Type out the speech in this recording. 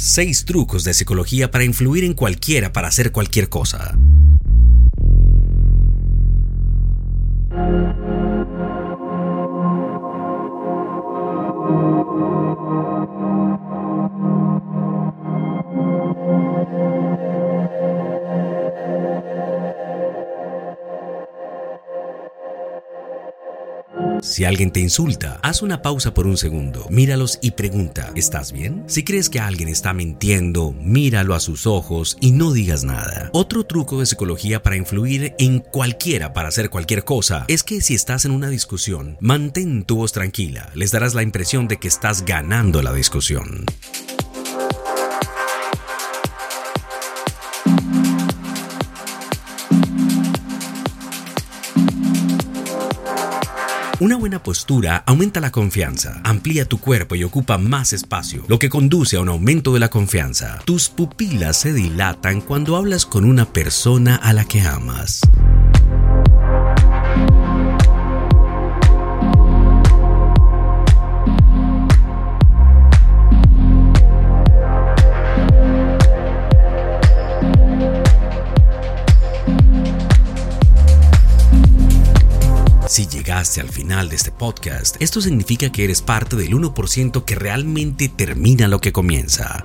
Seis trucos de psicología para influir en cualquiera para hacer cualquier cosa. Si alguien te insulta, haz una pausa por un segundo, míralos y pregunta, ¿estás bien? Si crees que alguien está mintiendo, míralo a sus ojos y no digas nada. Otro truco de psicología para influir en cualquiera para hacer cualquier cosa es que si estás en una discusión, mantén tu voz tranquila, les darás la impresión de que estás ganando la discusión. Una buena postura aumenta la confianza, amplía tu cuerpo y ocupa más espacio, lo que conduce a un aumento de la confianza. Tus pupilas se dilatan cuando hablas con una persona a la que amas. Llegaste al final de este podcast, esto significa que eres parte del 1% que realmente termina lo que comienza.